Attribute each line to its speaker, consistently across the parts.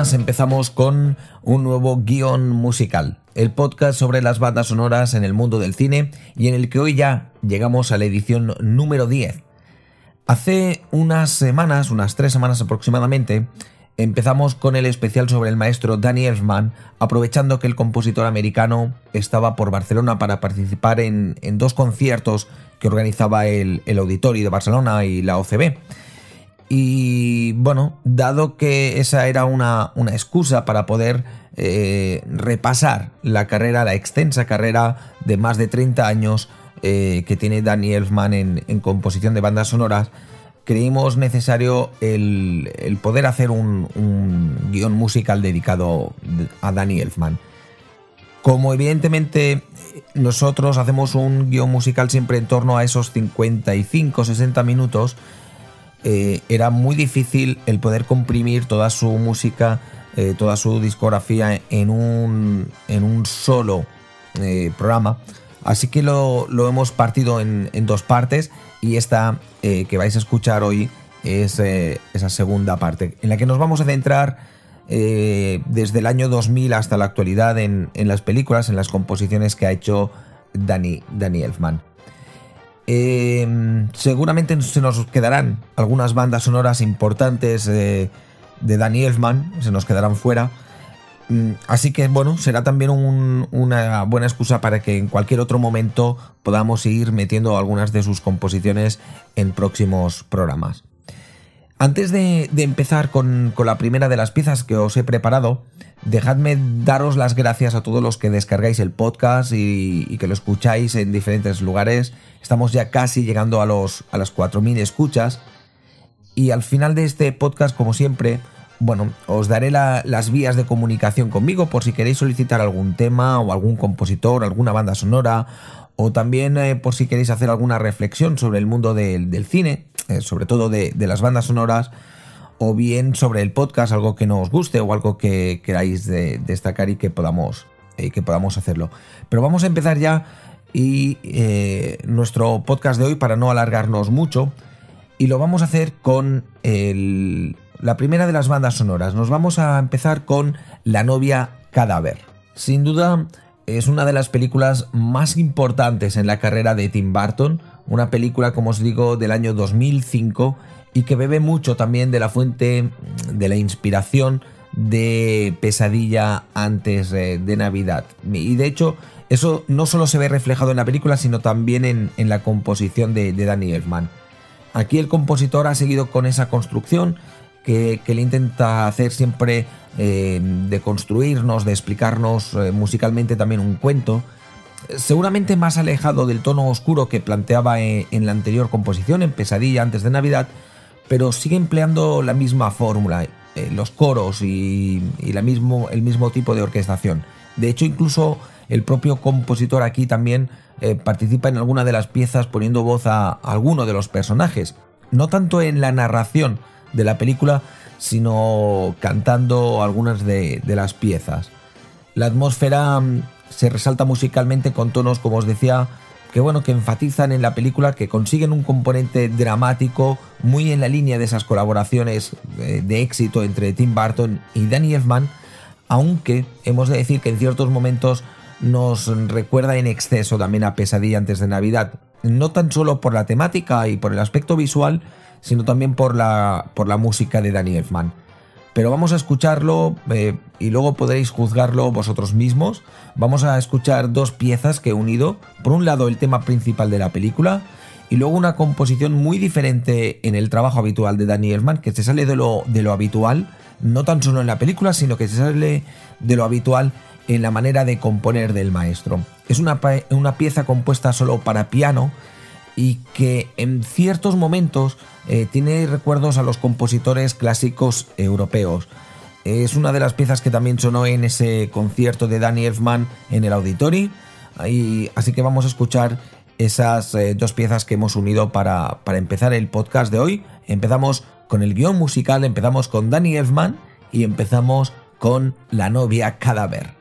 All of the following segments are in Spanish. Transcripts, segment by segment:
Speaker 1: Empezamos con un nuevo guion musical, el podcast sobre las bandas sonoras en el mundo del cine y en el que hoy ya llegamos a la edición número 10. Hace unas semanas, unas tres semanas aproximadamente, empezamos con el especial sobre el maestro Danny Elfman, aprovechando que el compositor americano estaba por Barcelona para participar en, dos conciertos que organizaba el, el Auditorio de Barcelona y la OCB. Y bueno, dado que esa era una, excusa para poder eh, repasar la carrera, la extensa carrera de más de 30 años eh, que tiene Danny Elfman en, composición de bandas sonoras, creímos necesario el, poder hacer un, guion musical dedicado a Danny Elfman. Como evidentemente nosotros hacemos un guion musical siempre en torno a esos 55-60 minutos, eh, era muy difícil el poder comprimir toda su música, eh, toda su discografía en un, en un solo eh, programa. Así que lo, hemos partido en, dos partes y esta que vais a escuchar hoy es esa segunda parte, en la que nos vamos a centrar desde el año 2000 hasta la actualidad en, las películas, en las composiciones que ha hecho Danny, Danny Elfman. Em, seguramente se nos quedarán algunas bandas sonoras importantes de Danny Elfman, se nos quedarán fuera. Mm, así que bueno, será también una buena excusa para que en cualquier otro momento podamos ir metiendo algunas de sus composiciones en próximos programas. Antes de, empezar con, la primera de las piezas que os he preparado, dejadme daros las gracias a todos los que descargáis el podcast y, que lo escucháis en diferentes lugares. Estamos ya casi llegando a, los, a las 4.000 escuchas. Y al final de este podcast, como siempre, bueno, os daré las vías de comunicación conmigo por si queréis solicitar algún tema o algún compositor, alguna banda sonora, o también eh, por si queréis hacer alguna reflexión sobre el mundo del cine eh, sobre todo de, las bandas sonoras, o bien sobre el podcast, algo que no os guste o algo que queráis destacar y que podamos, eh, que podamos hacerlo. Pero vamos a empezar ya y eh, nuestro podcast de hoy para no alargarnos mucho y lo vamos a hacer con la primera de las bandas sonoras. Nos vamos a empezar con La novia cadáver. Sin duda es una de las películas más importantes en la carrera de Tim Burton, una película, como os digo, del año 2005 y que bebe mucho también de la fuente de la inspiración de Pesadilla antes eh, de Navidad. Y de hecho, eso no solo se ve reflejado en la película, sino también en, la composición de, Danny Elfman. Aquí el compositor ha seguido con esa construcción que, le intenta hacer siempre eh, de construirnos, de explicarnos eh, musicalmente también un cuento seguramente más alejado del tono oscuro que planteaba en, la anterior composición, en Pesadilla antes de Navidad, pero sigue empleando la misma fórmula, eh, los coros y, mismo, el mismo tipo de orquestación. De hecho, incluso el propio compositor aquí también eh, participa en alguna de las piezas poniendo voz a, alguno de los personajes. No tanto en la narración de la película, sino cantando algunas de las piezas. La atmósfera mm, se resalta musicalmente con tonos, como os decía, que bueno, que enfatizan en la película, que consiguen un componente dramático muy en la línea de esas colaboraciones eh, de, éxito entre Tim Burton y Danny Elfman, aunque hemos de decir que en ciertos momentos nos recuerda en exceso también a Pesadilla antes de Navidad, no tan solo por la temática y por el aspecto visual, sino también por la, por la música de Danny Elfman pero vamos a escucharlo eh, y luego podréis juzgarlo vosotros mismos. Vamos a escuchar dos piezas que he unido. Por un lado el tema principal de la película y luego una composición muy diferente en el trabajo habitual de Danny Elfman, que se sale de lo, de lo habitual, no tan solo en la película, sino que se sale de lo habitual en la manera de componer del maestro. Es una, una pieza compuesta solo para piano y que en ciertos momentos eh, tiene recuerdos a los compositores clásicos europeos. Es una de las piezas que también sonó en ese concierto de Danny Elfman en el Auditori. así que vamos a escuchar esas eh, dos piezas que hemos unido para, para empezar el podcast de hoy. Empezamos con el guion musical, empezamos con Danny Elfman y empezamos con La novia cadáver.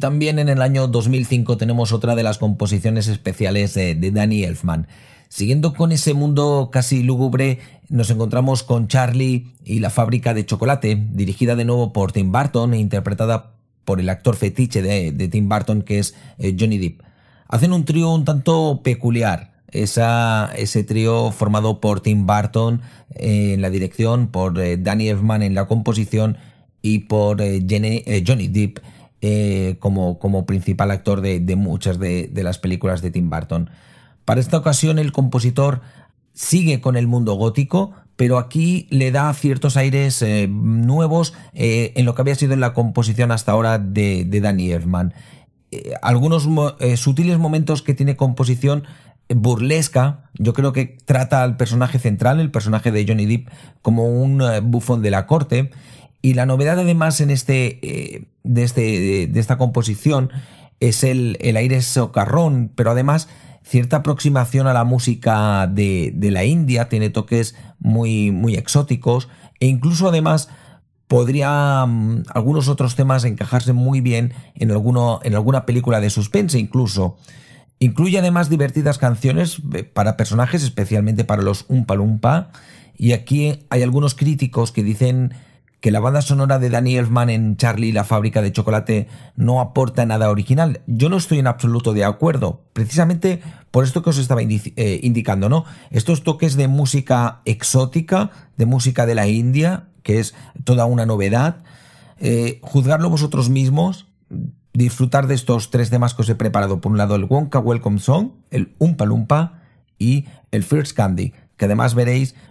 Speaker 1: También en el año 2005 tenemos otra de las composiciones especiales de, Danny Elfman. Siguiendo con ese mundo casi lúgubre, nos encontramos con Charlie y la fábrica de chocolate, dirigida de nuevo por Tim Burton e interpretada por el actor fetiche de, Tim Burton que es eh, Johnny Depp. Hacen un trío un tanto peculiar, esa, ese trío formado por Tim Burton eh, en la dirección, por eh, Danny Elfman en la composición y por Johnny Depp como, como, principal actor de, muchas de, las películas de Tim Burton. Para esta ocasión el compositor sigue con el mundo gótico, pero aquí le da ciertos aires eh, nuevos eh, en lo que había sido en la composición hasta ahora de, Danny Elfman. Eh, algunos sutiles momentos que tiene composición burlesca, yo creo que trata al personaje central, el personaje de Johnny Depp, como un bufón de la corte. Y la novedad además en este, de, este, de, esta composición es el, el aire socarrón, pero además cierta aproximación a la música de, la India, tiene toques muy, muy exóticos e incluso además podría mm, algunos otros temas encajarse muy bien en, alguno, en alguna película de suspense incluso. Incluye además divertidas canciones eh, para personajes, especialmente para los Umpa Lumpa, y aquí hay algunos críticos que dicen que la banda sonora de Danny Elfman en Charlie la fábrica de chocolate no aporta nada original. Yo no estoy en absoluto de acuerdo, precisamente por esto que os estaba eh, indicando, ¿no? Estos toques de música exótica, de música de la India, que es toda una novedad. Eh, juzgarlo vosotros mismos, disfrutar de estos tres temas que os he preparado. Por un lado, el Wonka Welcome Song, el Umpa Lumpa y el First Candy, que además veréis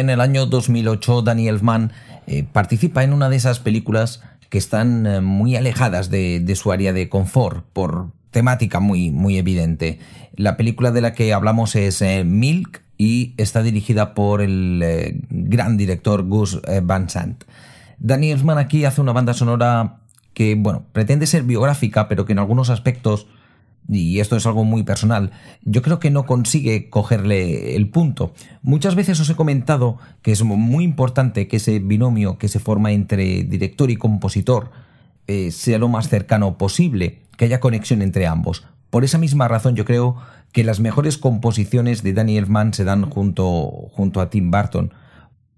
Speaker 1: en el año 2008 Danny Elfman eh, participa en una de esas películas que están eh, muy alejadas de, su área de confort por temática muy, muy evidente. La película de la que hablamos es eh, Milk y está dirigida por el gran director Gus Van Sant. Danny Elfman aquí hace una banda sonora que, bueno, pretende ser biográfica, pero que en algunos aspectos y esto es algo muy personal, yo creo que no consigue cogerle el punto. Muchas veces os he comentado que es muy importante que ese binomio que se forma entre director y compositor eh, sea lo más cercano posible, que haya conexión entre ambos. Por esa misma razón yo creo que las mejores composiciones de Danny Elfman se dan junto, junto a Tim Burton,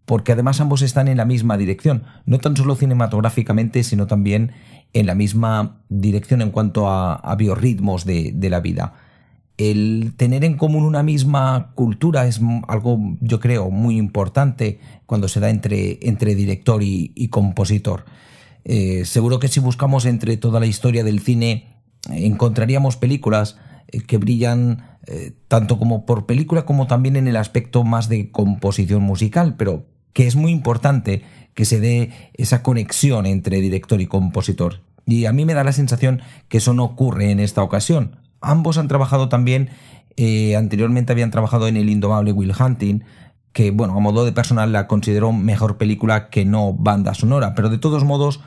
Speaker 1: porque además ambos están en la misma dirección, no tan solo cinematográficamente, sino también en la misma dirección en cuanto a, biorritmos de, la vida. El tener en común una misma cultura es algo, yo creo, muy importante cuando se da entre, entre director y, compositor. Eh, seguro que si buscamos entre toda la historia del cine, encontraríamos películas eh, que brillan eh, tanto como por película como también en el aspecto más de composición musical, pero que es muy importante que se dé esa conexión entre director y compositor. Y a mí me da la sensación que eso no ocurre en esta ocasión. Ambos han trabajado también, eh, anteriormente habían trabajado en El Indomable Will Hunting, que bueno, a modo de personal la considero mejor película que no banda sonora, pero de todos modos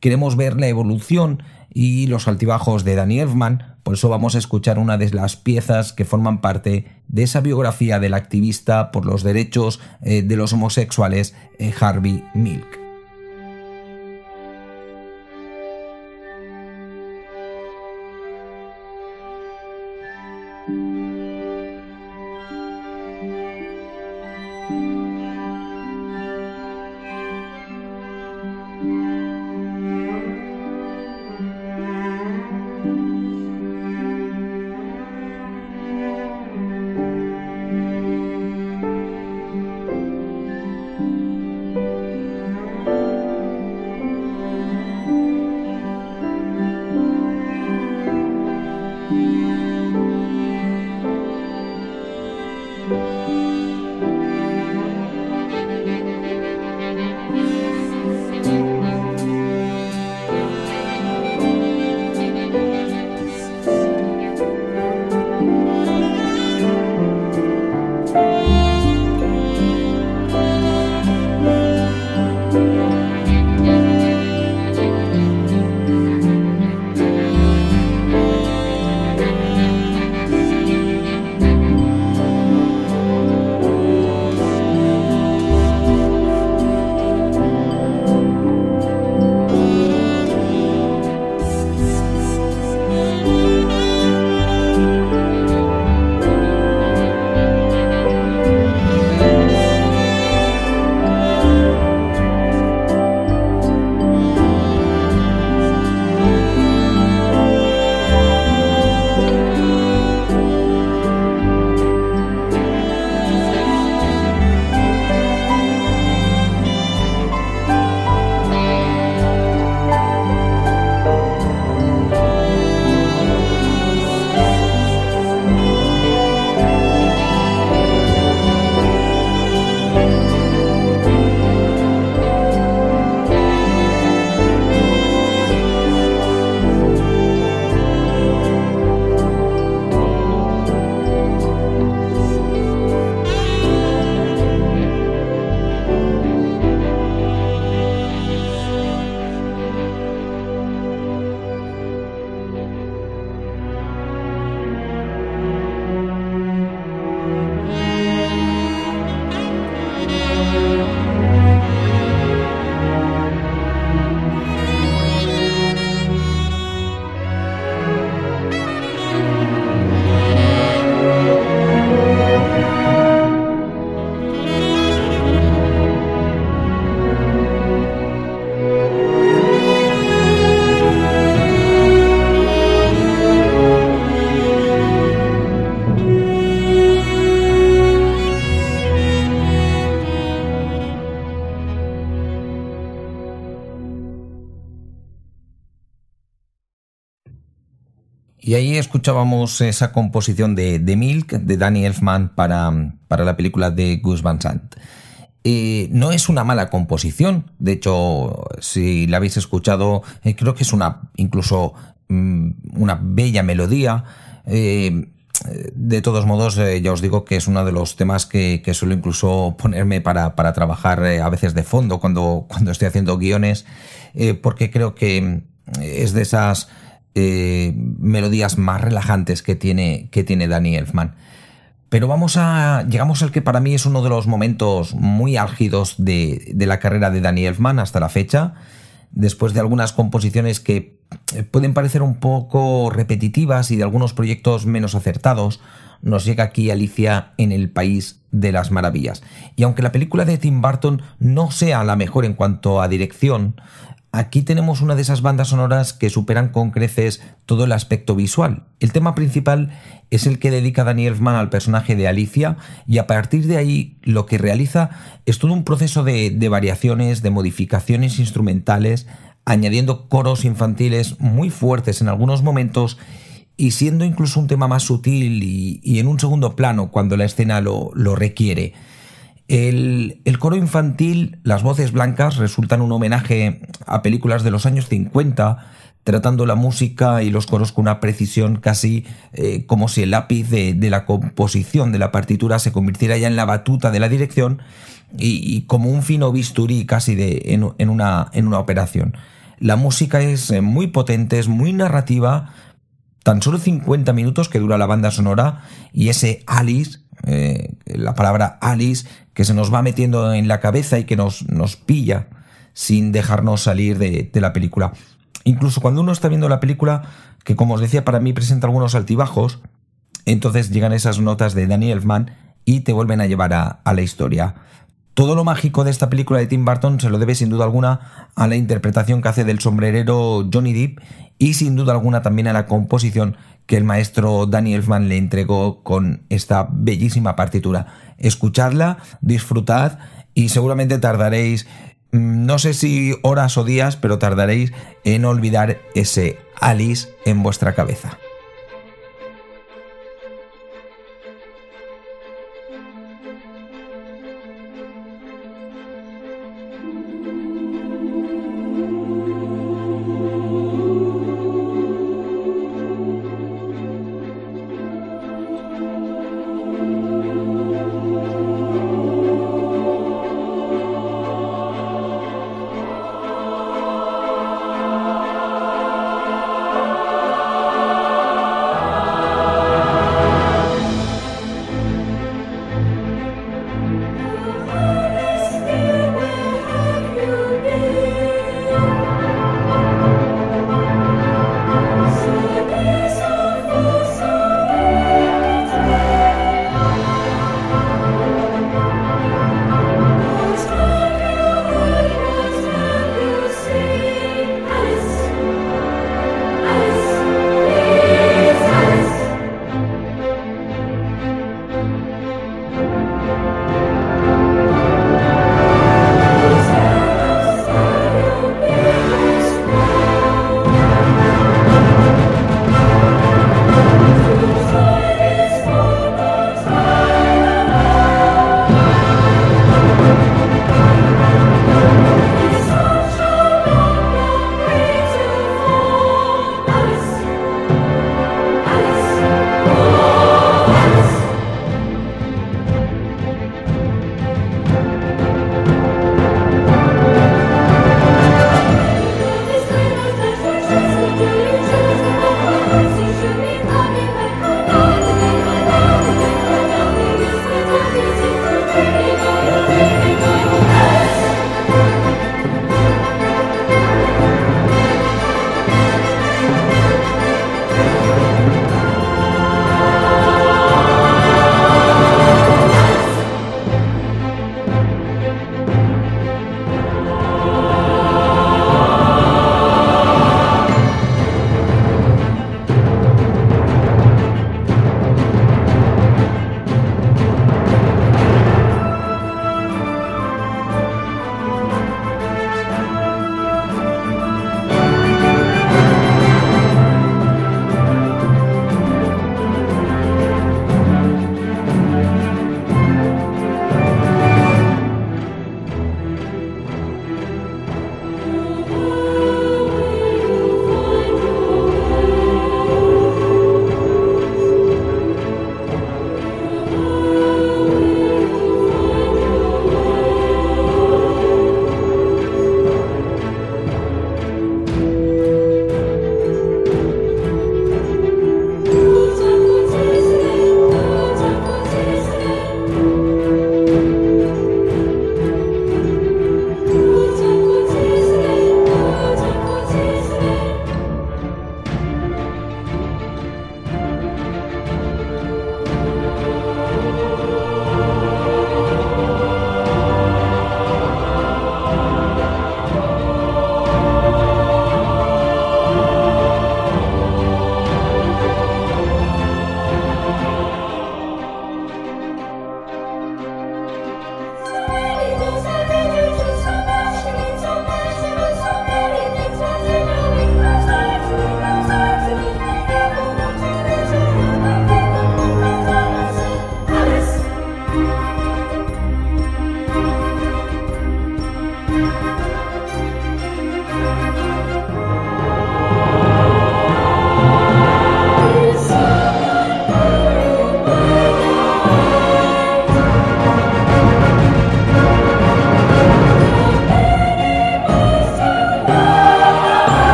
Speaker 1: queremos ver la evolución y los altibajos de Danny Elfman, por eso vamos a escuchar una de las piezas que forman parte de esa biografía del activista por los derechos eh, de los homosexuales eh, Harvey Milk. Ahí escuchábamos esa composición de, Milk, de Danny Elfman, para, para la película de Gus Van Sant. Eh, no es una mala composición, de hecho, si la habéis escuchado, eh, creo que es una incluso mm, una bella melodía. Eh, de todos modos, ya os digo que es uno de los temas que, que suelo incluso ponerme para, para trabajar a veces de fondo cuando, cuando estoy haciendo guiones, porque creo que es de esas eh, melodías más relajantes que tiene, que tiene Danny Elfman. Pero vamos a. Llegamos al que para mí es uno de los momentos muy álgidos de, de la carrera de Danny Elfman hasta la fecha. Después de algunas composiciones que pueden parecer un poco repetitivas y de algunos proyectos menos acertados, nos llega aquí Alicia en el País de las Maravillas. Y aunque la película de Tim Burton no sea la mejor en cuanto a dirección, Aquí tenemos una de esas bandas sonoras que superan con creces todo el aspecto visual. El tema principal es el que dedica Daniel Elfman al personaje de Alicia y a partir de ahí lo que realiza es todo un proceso de, variaciones, de modificaciones instrumentales, añadiendo coros infantiles muy fuertes en algunos momentos y siendo incluso un tema más sutil y, en un segundo plano cuando la escena lo requiere. El, coro infantil, las voces blancas, resultan un homenaje a películas de los años 50, tratando la música y los coros con una precisión casi eh, como si el lápiz de, la composición de la partitura se convirtiera ya en la batuta de la dirección y, como un fino bisturí casi de, en, una, en una operación. La música es eh, muy potente, es muy narrativa, tan solo 50 minutos que dura la banda sonora y ese Alice, eh, la palabra Alice, que se nos va metiendo en la cabeza y que nos, nos pilla sin dejarnos salir de, la película. Incluso cuando uno está viendo la película, que como os decía, para mí presenta algunos altibajos, entonces llegan esas notas de Danny Elfman y te vuelven a llevar a, a, la historia. Todo lo mágico de esta película de Tim Burton se lo debe sin duda alguna a la interpretación que hace del sombrerero Johnny Depp y sin duda alguna también a la composición que el maestro Danny Elfman le entregó con esta bellísima partitura. Escuchadla, disfrutad y seguramente tardaréis, mm, no sé si horas o días, pero tardaréis en olvidar ese Alice en vuestra cabeza.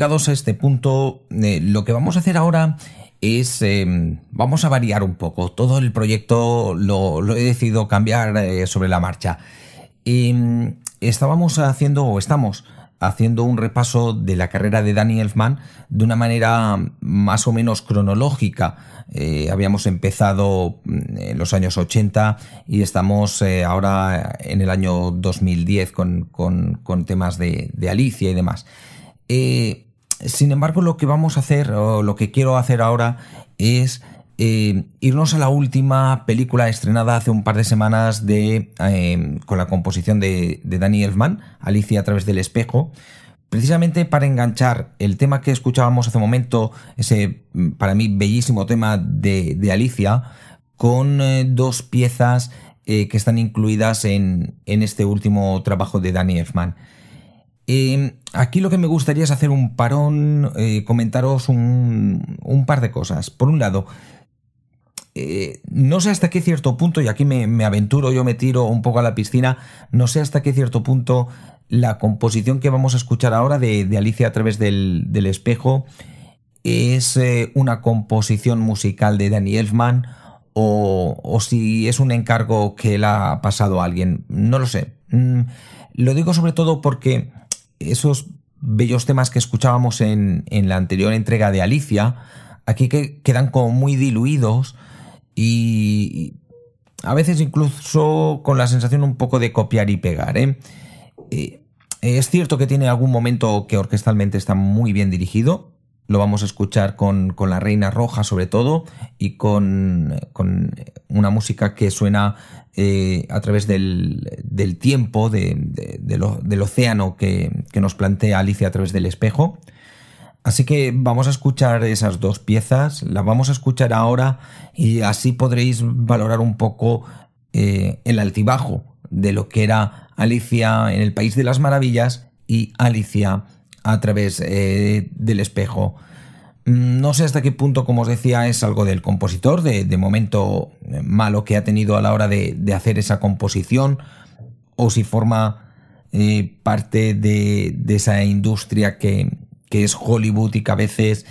Speaker 1: Llegados a este punto, eh, lo que vamos a hacer ahora es, em, vamos a variar un poco. Todo el proyecto lo, he decidido cambiar eh, sobre la marcha. Em, estábamos haciendo, o estamos haciendo un repaso de la carrera de Danny Elfman de una manera más o menos cronológica. Eh, habíamos empezado mm, en los años 80 y estamos eh, ahora en el año 2010 con, temas de, Alicia y demás. Eh, sin embargo, lo que vamos a hacer, o lo que quiero hacer ahora, es irnos a la última película estrenada hace un par de semanas de, con la composición de, Danny Elfman, Alicia a través del espejo, precisamente para enganchar el tema que escuchábamos hace un momento, ese mm, para mí bellísimo tema de, Alicia, con eh, dos piezas eh, que están incluidas en, este último trabajo de Danny Elfman. Em, aquí lo que me gustaría es hacer un parón, eh, comentaros un, un, par de cosas. Por un lado, no sé hasta qué cierto punto, y aquí me, aventuro, yo me tiro un poco a la piscina, no sé hasta qué cierto punto la composición que vamos a escuchar ahora de, Alicia a través del, espejo es eh, una composición musical de Danny Elfman o, si es un encargo que le ha pasado a alguien. No lo sé. Mm, lo digo sobre todo porque esos bellos temas que escuchábamos en, la anterior entrega de Alicia, aquí que quedan como muy diluidos y a veces incluso con la sensación un poco de copiar y pegar. ¿eh? eh es cierto que tiene algún momento que orquestalmente está muy bien dirigido. Lo vamos a escuchar con, La Reina Roja sobre todo y con, una música que suena eh, a través del, tiempo, del océano que, que nos plantea Alicia a través del espejo. Así que vamos a escuchar esas dos piezas, las vamos a escuchar ahora y así podréis valorar un poco eh, el altibajo de lo que era Alicia en el País de las Maravillas y Alicia a través eh, del espejo. Mm, no sé hasta qué punto, como os decía, es algo del compositor, de, momento eh, malo que ha tenido a la hora de, hacer esa composición, o si forma eh, parte de, esa industria que, es Hollywood y que a veces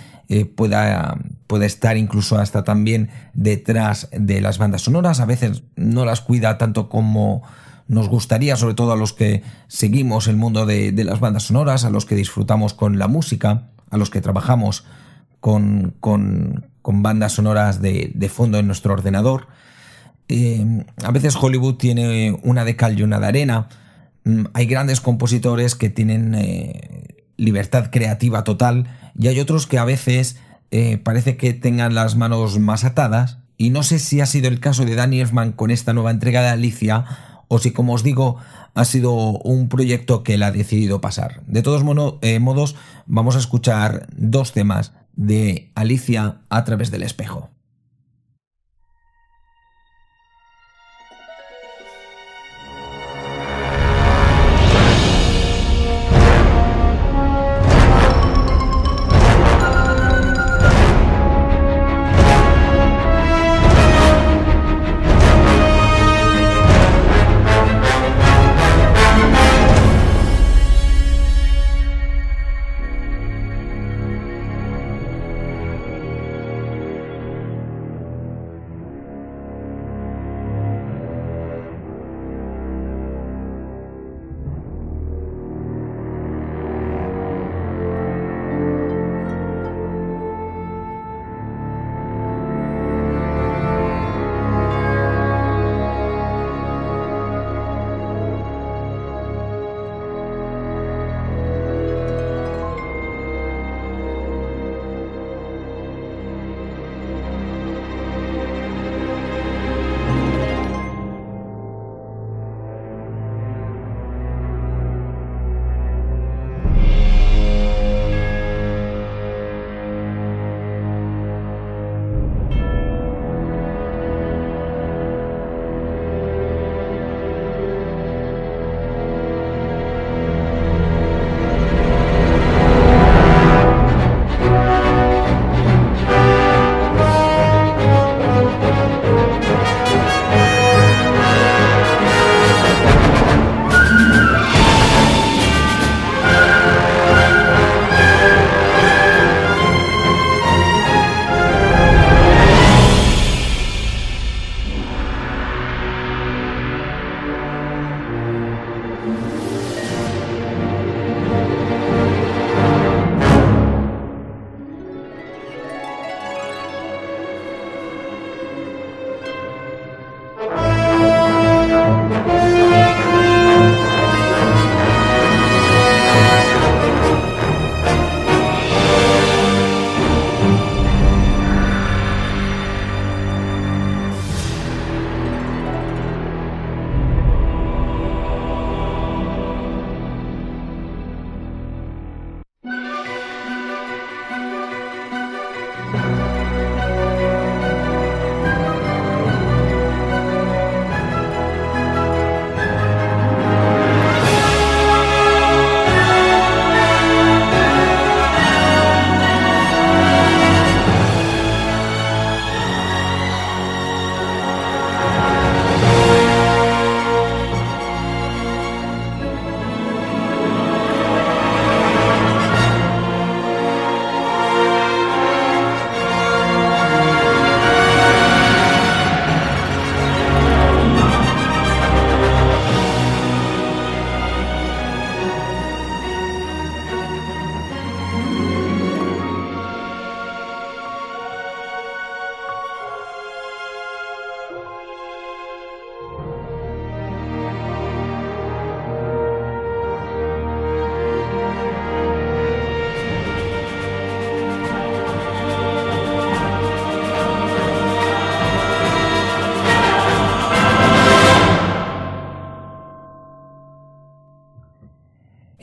Speaker 1: pueda, pueda, estar incluso hasta también detrás de las bandas sonoras, a veces no las cuida tanto como nos gustaría, sobre todo a los que seguimos el mundo de, las bandas sonoras, a los que disfrutamos con la música, a los que trabajamos con, bandas sonoras de, fondo en nuestro ordenador. Eh, a veces Hollywood tiene una de cal y una de arena. Mm, hay grandes compositores que tienen eh, libertad creativa total y hay otros que a veces eh, parece que tengan las manos más atadas. Y no sé si ha sido el caso de Danny Elfman con esta nueva entrega de Alicia o si, como os digo, ha sido un proyecto que él ha decidido pasar. De todos modos, vamos a escuchar dos temas de Alicia a través del espejo.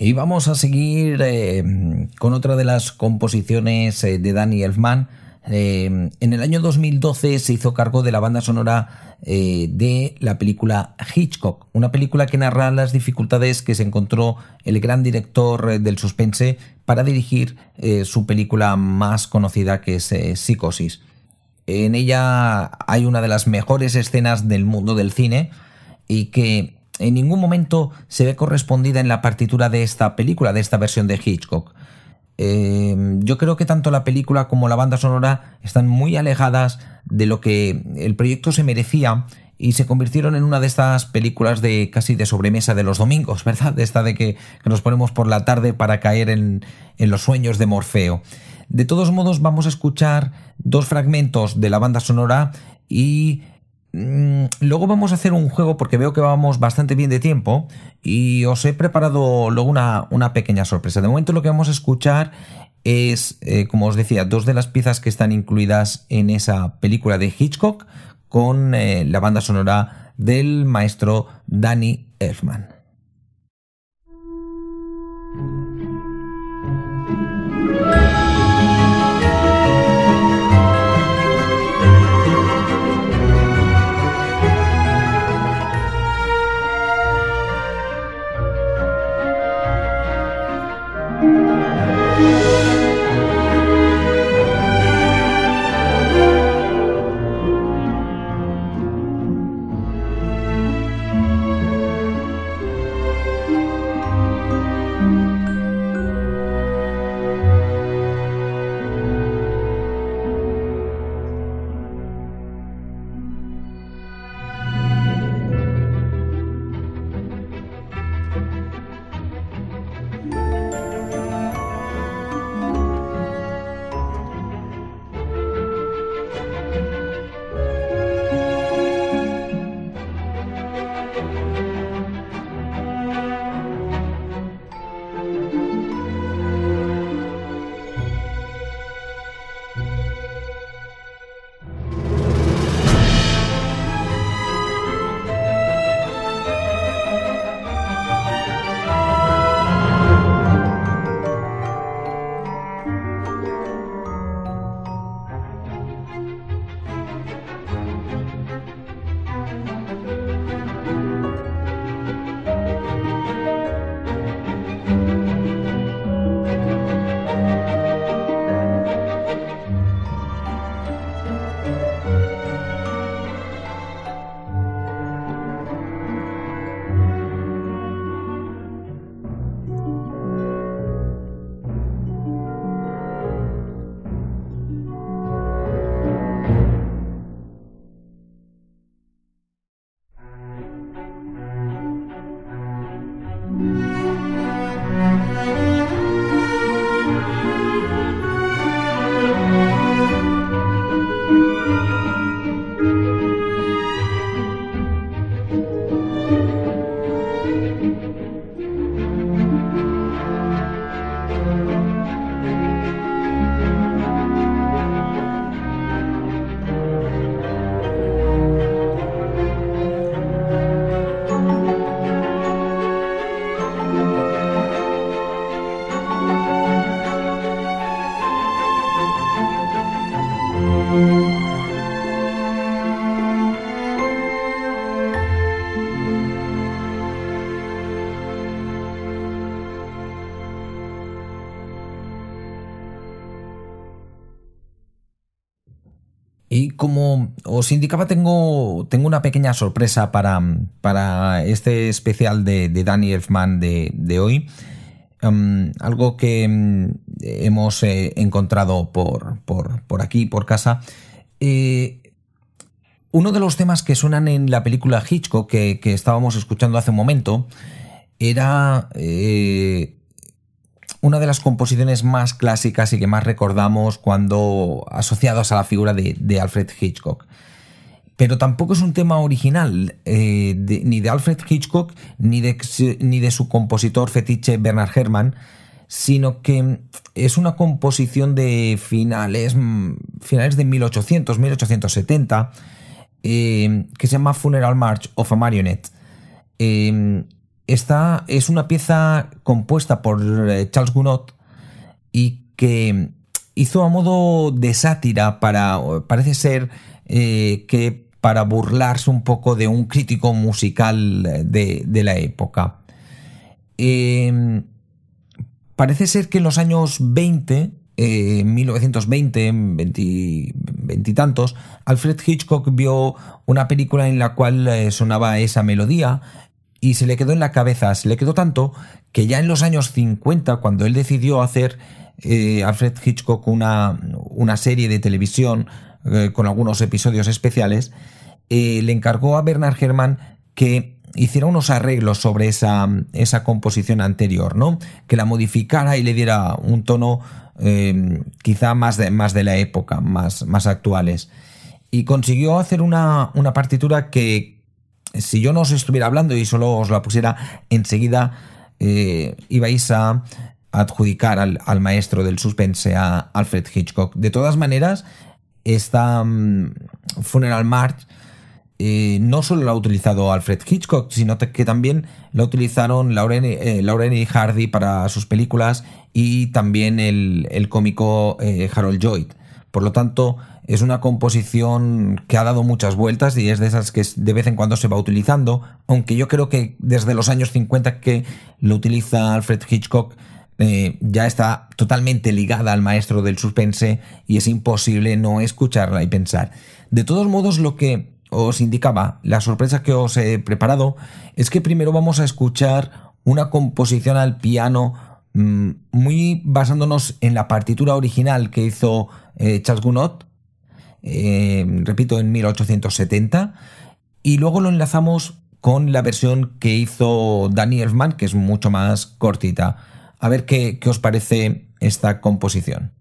Speaker 1: Y vamos a seguir eh, con otra de las composiciones eh, de Danny Elfman. Eh, en el año 2012 se hizo cargo de la banda sonora de la película Hitchcock, una película que narra las dificultades que se encontró el gran director del suspense para dirigir su película más conocida que es Psicosis. En ella hay una de las mejores escenas del mundo del cine y que en ningún momento se ve correspondida en la partitura de esta película, de esta versión de Hitchcock. Em, yo creo que tanto la película como la banda sonora están muy alejadas de lo que el proyecto se merecía y se convirtieron en una de estas películas de casi de sobremesa de los domingos, ¿verdad? De esta de que, nos ponemos por la tarde para caer en, en los sueños de Morfeo. De todos modos, vamos a escuchar dos fragmentos de la banda sonora y luego vamos a hacer un juego porque veo que vamos bastante bien de tiempo y os he preparado luego una, pequeña sorpresa. De momento lo que vamos a escuchar es, eh, como os decía, dos de las piezas que están incluidas en esa película de Hitchcock con eh, la banda sonora del maestro Danny Elfman. Os indicaba, tengo, tengo una pequeña sorpresa para, para este especial de, de Danny Elfman de, hoy. Um, algo que um, hemos eh, encontrado por, por, aquí, por casa. Eh, uno de los temas que suenan en la película Hitchcock que, que estábamos escuchando hace un momento era eh, una de las composiciones más clásicas y que más recordamos cuando asociados a la figura de, Alfred Hitchcock. Pero tampoco es un tema original eh, ni de Alfred Hitchcock ni de, ni de su compositor fetiche Bernard Herrmann, sino que es una composición de finales, finales de 1800, 1870, eh, que se llama Funeral March of a Marionette. Eh, Esta es una pieza compuesta por eh, Charles Gounod y que hizo a modo de sátira para, parece ser eh, que para burlarse un poco de un crítico musical de, la época. Em, parece ser que en los años 20, eh, 1920, 20, tantos, Alfred Hitchcock vio una película en la cual eh, sonaba esa melodía y se le quedó en la cabeza, se le quedó tanto que ya en los años 50, cuando él decidió hacer eh, Alfred Hitchcock una, una, serie de televisión eh, con algunos episodios especiales, eh, le encargó a Bernard Herrmann que hiciera unos arreglos sobre esa, esa, composición anterior, ¿no? Que la modificara y le diera un tono quizá más de, más de la época, más, más actuales. Y consiguió hacer una, una partitura que, si yo no os estuviera hablando y solo os la pusiera enseguida, ibais a adjudicar al, maestro del suspense a Alfred Hitchcock. De todas maneras, esta mm, Funeral March eh, no solo la ha utilizado Alfred Hitchcock, sino que también la utilizaron Lauren, eh, y Hardy para sus películas y también el, cómico eh, Harold Lloyd. Por lo tanto, es una composición que ha dado muchas vueltas y es de esas que de vez en cuando se va utilizando, aunque yo creo que desde los años 50 que lo utiliza Alfred Hitchcock, eh, ya está totalmente ligada al maestro del suspense y es imposible no escucharla y pensar. De todos modos, lo que os indicaba, la sorpresa que os he preparado, es que primero vamos a escuchar una composición al piano mm, muy basándonos en la partitura original que hizo eh, Charles Gounod, eh, repito, en 1870, y luego lo enlazamos con la versión que hizo Danny Elfman, que es mucho más cortita. A ver qué, qué os parece esta composición.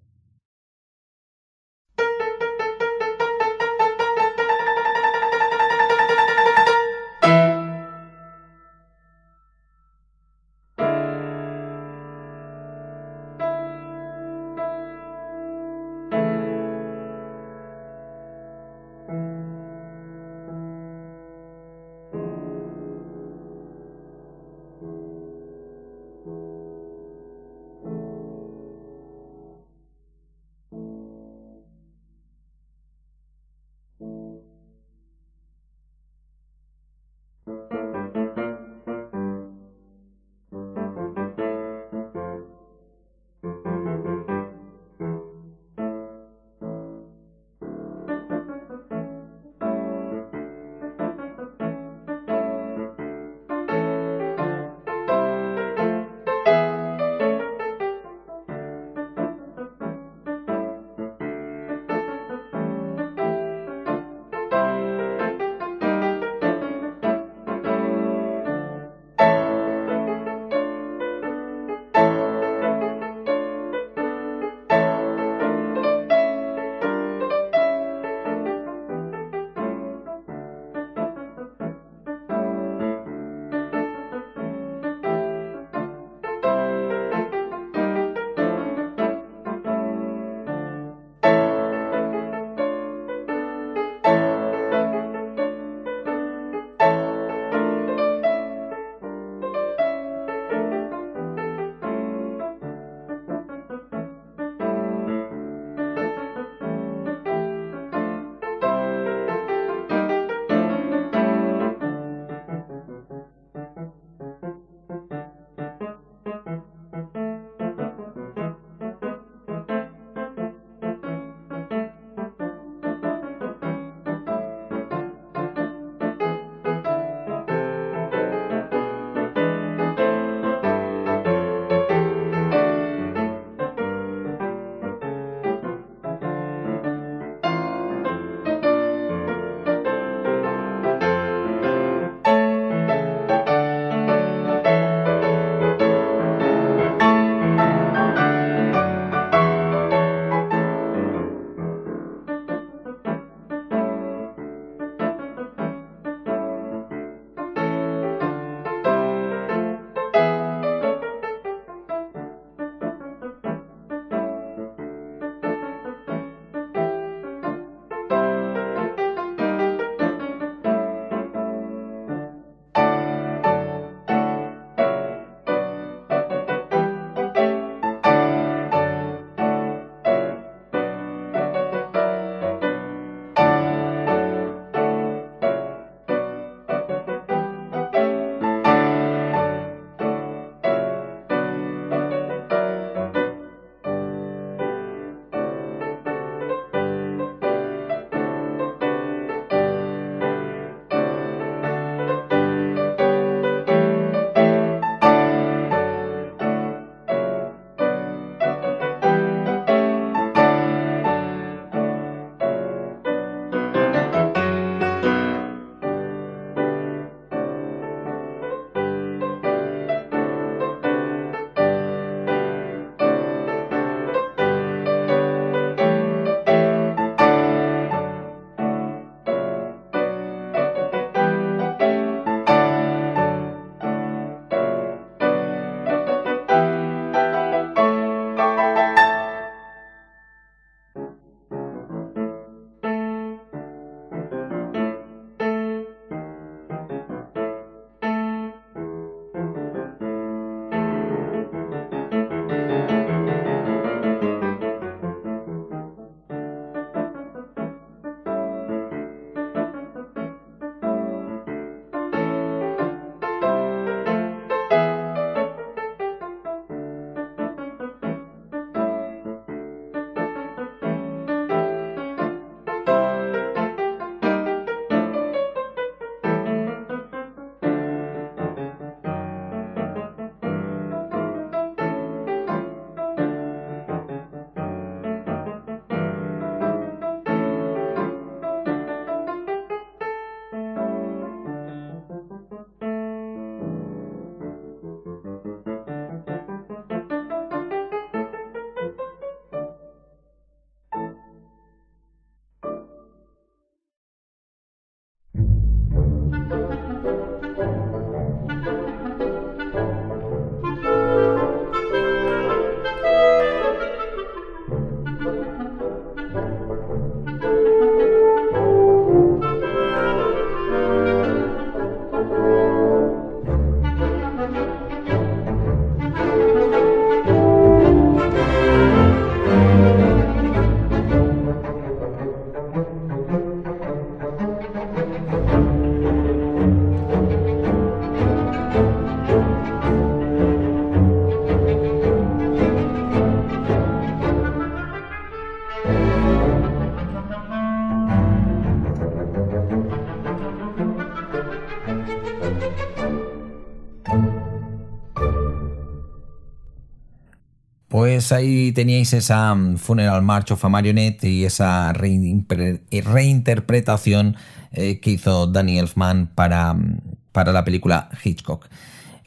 Speaker 1: Pues ahí teníais esa mm, Funeral March of a Marionette y esa reinterpretación eh, que hizo Danny Elfman para, mm, para la película Hitchcock.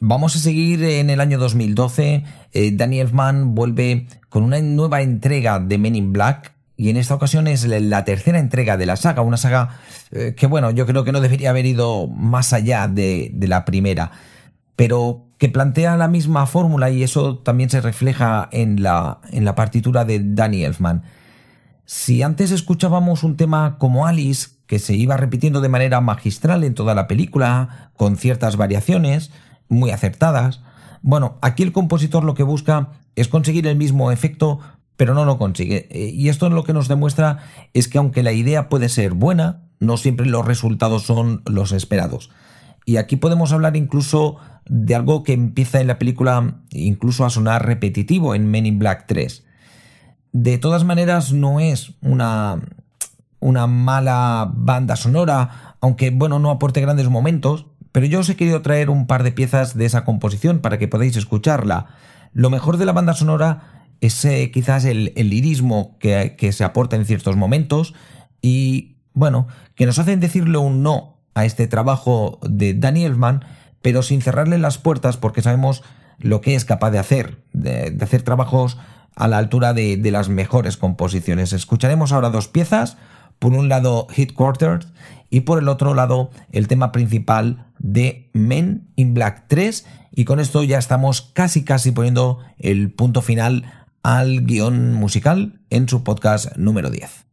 Speaker 1: Vamos a seguir en el año 2012. Eh, Danny Elfman vuelve con una nueva entrega de Men in Black. Y en esta ocasión es la tercera entrega de la saga, una saga eh, que bueno, yo creo que no debería haber ido más allá de, de la primera, pero que plantea la misma fórmula y eso también se refleja en la, en la partitura de Danny Elfman. Si antes escuchábamos un tema como Alice, que se iba repitiendo de manera magistral en toda la película, con ciertas variaciones, muy acertadas, bueno, aquí el compositor lo que busca es conseguir el mismo efecto, pero no lo consigue. Eh, y esto lo que nos demuestra es que aunque la idea puede ser buena, no siempre los resultados son los esperados. Y aquí podemos hablar incluso de algo que empieza en la película incluso a sonar repetitivo en Men in Black 3. De todas maneras, no es una, una mala banda sonora, aunque bueno, no aporte grandes momentos, pero yo os he querido traer un par de piezas de esa composición para que podáis escucharla. Lo mejor de la banda sonora es eh, quizás el, lirismo que, que se aporta en ciertos momentos y, bueno, que nos hacen decirle un no a este trabajo de Danny Elfman, pero sin cerrarle las puertas porque sabemos lo que es capaz de hacer, de, hacer trabajos a la altura de, de, las mejores composiciones. Escucharemos ahora dos piezas, por un lado Headquarters y por el otro lado el tema principal de Men in Black 3 y con esto ya estamos casi casi poniendo el punto final al guion musical en su podcast número 10.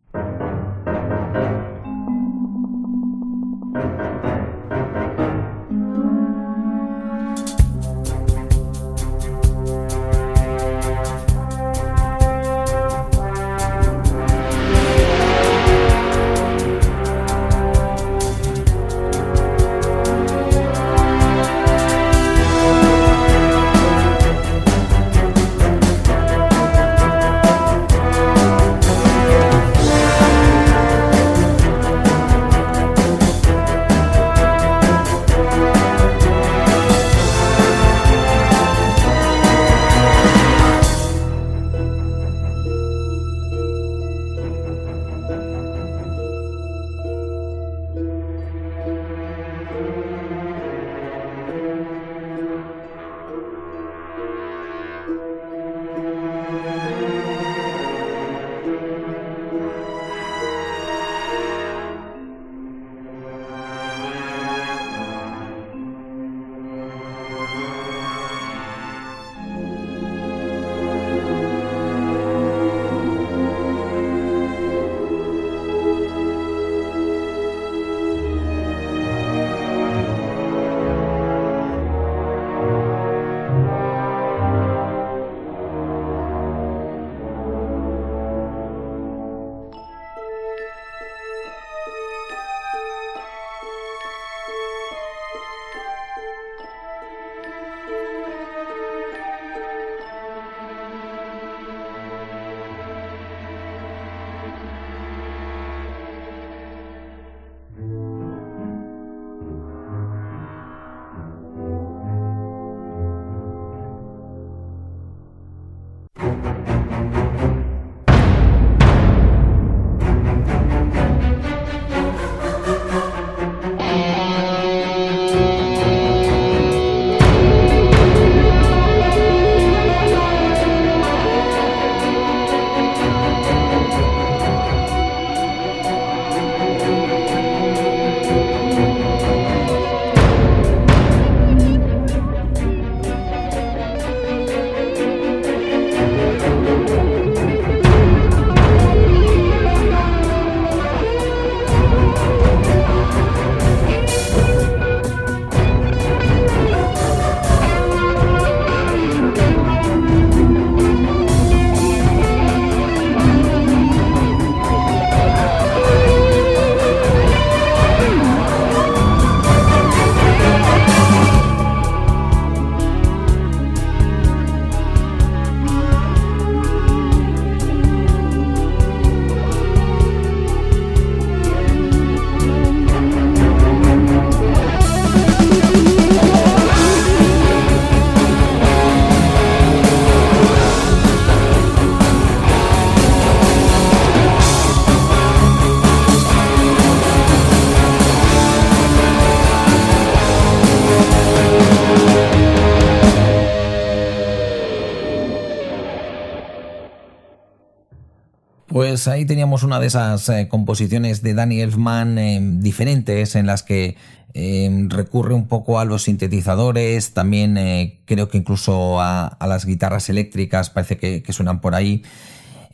Speaker 1: Pues ahí teníamos una de esas eh, composiciones de Danny Elfman eh, diferentes en las que eh, recurre un poco a los sintetizadores, también creo que incluso a, las guitarras eléctricas parece que, suenan por ahí.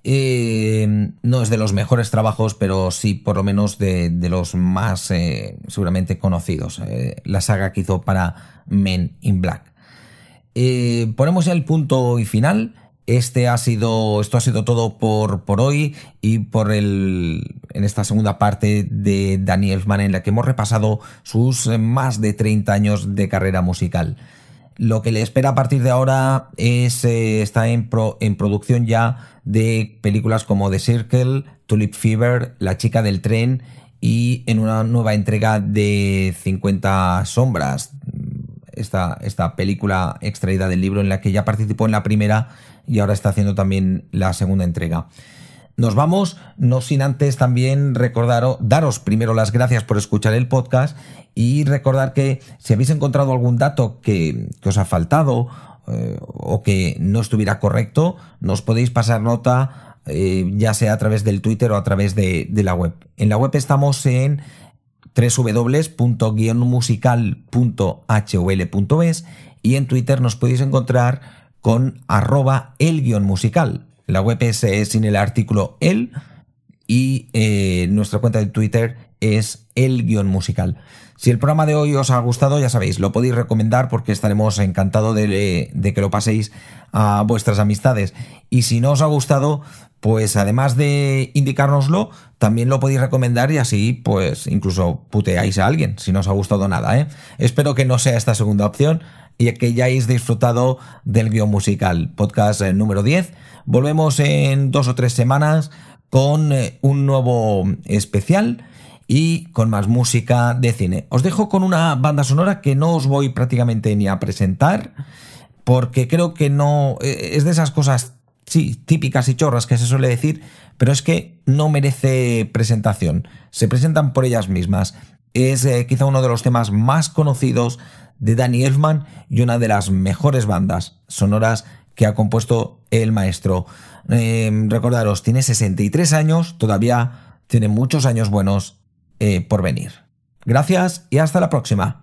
Speaker 1: no es de los mejores trabajos, pero sí por lo menos de, de los más seguramente conocidos. la saga que hizo para Men in Black. ponemos ya el punto y final. Este ha sido, esto ha sido todo por, por hoy y por el, en esta segunda parte de Daniel Elfman en la que hemos repasado sus más de 30 años de carrera musical. Lo que le espera a partir de ahora es, eh, está en, en producción ya de películas como The Circle, Tulip Fever, La chica del tren y en una nueva entrega de 50 sombras, esta, esta película extraída del libro en la que ya participó en la primera y ahora está haciendo también la segunda entrega. Nos vamos, no sin antes también recordaros, daros primero las gracias por escuchar el podcast y recordar que si habéis encontrado algún dato que, os ha faltado eh, o que no estuviera correcto, nos podéis pasar nota eh, ya sea a través del Twitter o a través de, de la web. En la web estamos en www.guionmusical.hol.es y en Twitter nos podéis encontrar con arroba el guion musical. La web es, sin el artículo el y eh, nuestra cuenta de Twitter es el guion musical. Si el programa de hoy os ha gustado, ya sabéis, lo podéis recomendar porque estaremos encantados de, de, que lo paséis a vuestras amistades. Y si no os ha gustado, pues además de indicárnoslo, también lo podéis recomendar y así, pues incluso puteáis a alguien si no os ha gustado nada. ¿eh? Espero que no sea esta segunda opción y que ya hayáis disfrutado del guion musical. Podcast eh, número 10. Volvemos en dos o tres semanas con eh, un nuevo especial y con más música de cine. Os dejo con una banda sonora que no os voy prácticamente ni a presentar porque creo que no es de esas cosas sí, típicas y chorras que se suele decir, pero es que no merece presentación. Se presentan por ellas mismas. Es eh, quizá uno de los temas más conocidos de Danny Elfman y una de las mejores bandas sonoras que ha compuesto el maestro. Em, recordaros, tiene 63 años, todavía tiene muchos años buenos eh, por venir. Gracias y hasta la próxima.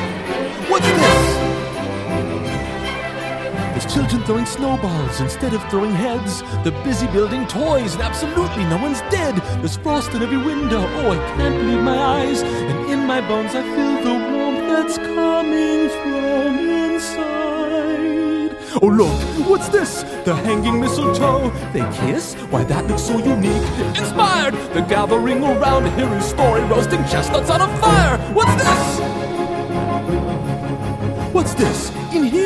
Speaker 2: Children throwing snowballs instead of throwing heads. They're busy building toys, and absolutely no one's dead. There's frost in every window. Oh, I can't believe my eyes. And in my bones, I feel the warmth that's coming from inside. Oh, look, what's this? The hanging mistletoe. They kiss? Why, that looks so unique. Inspired! They're gathering around to hear his story, roasting chestnuts on a fire. What's this? What's this? In here,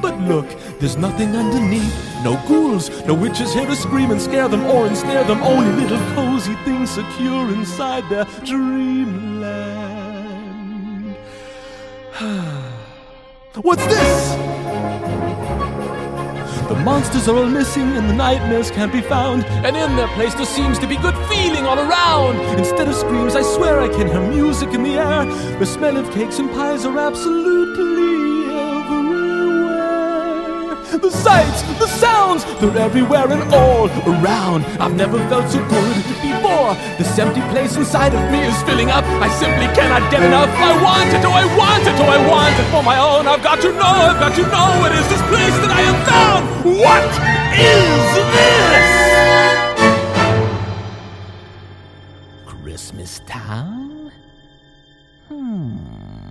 Speaker 2: But look, there's nothing underneath. No ghouls, no witches here to scream and scare them or ensnare them. Only little cozy things secure inside their dreamland. What's this? The monsters are all missing and the nightmares can't be found. And in their place there seems to be good feeling all around. Instead of screams, I swear I can hear music in the air. The smell of cakes and pies are absolutely The sights, the sounds, they're everywhere and all around. I've never felt so good before. This empty place inside of me is filling up. I simply cannot get enough. I want it, oh, I want it, oh, I want it for my own. I've got to know, I've got to know what is this place that I have found. What is this? Christmas town? Hmm.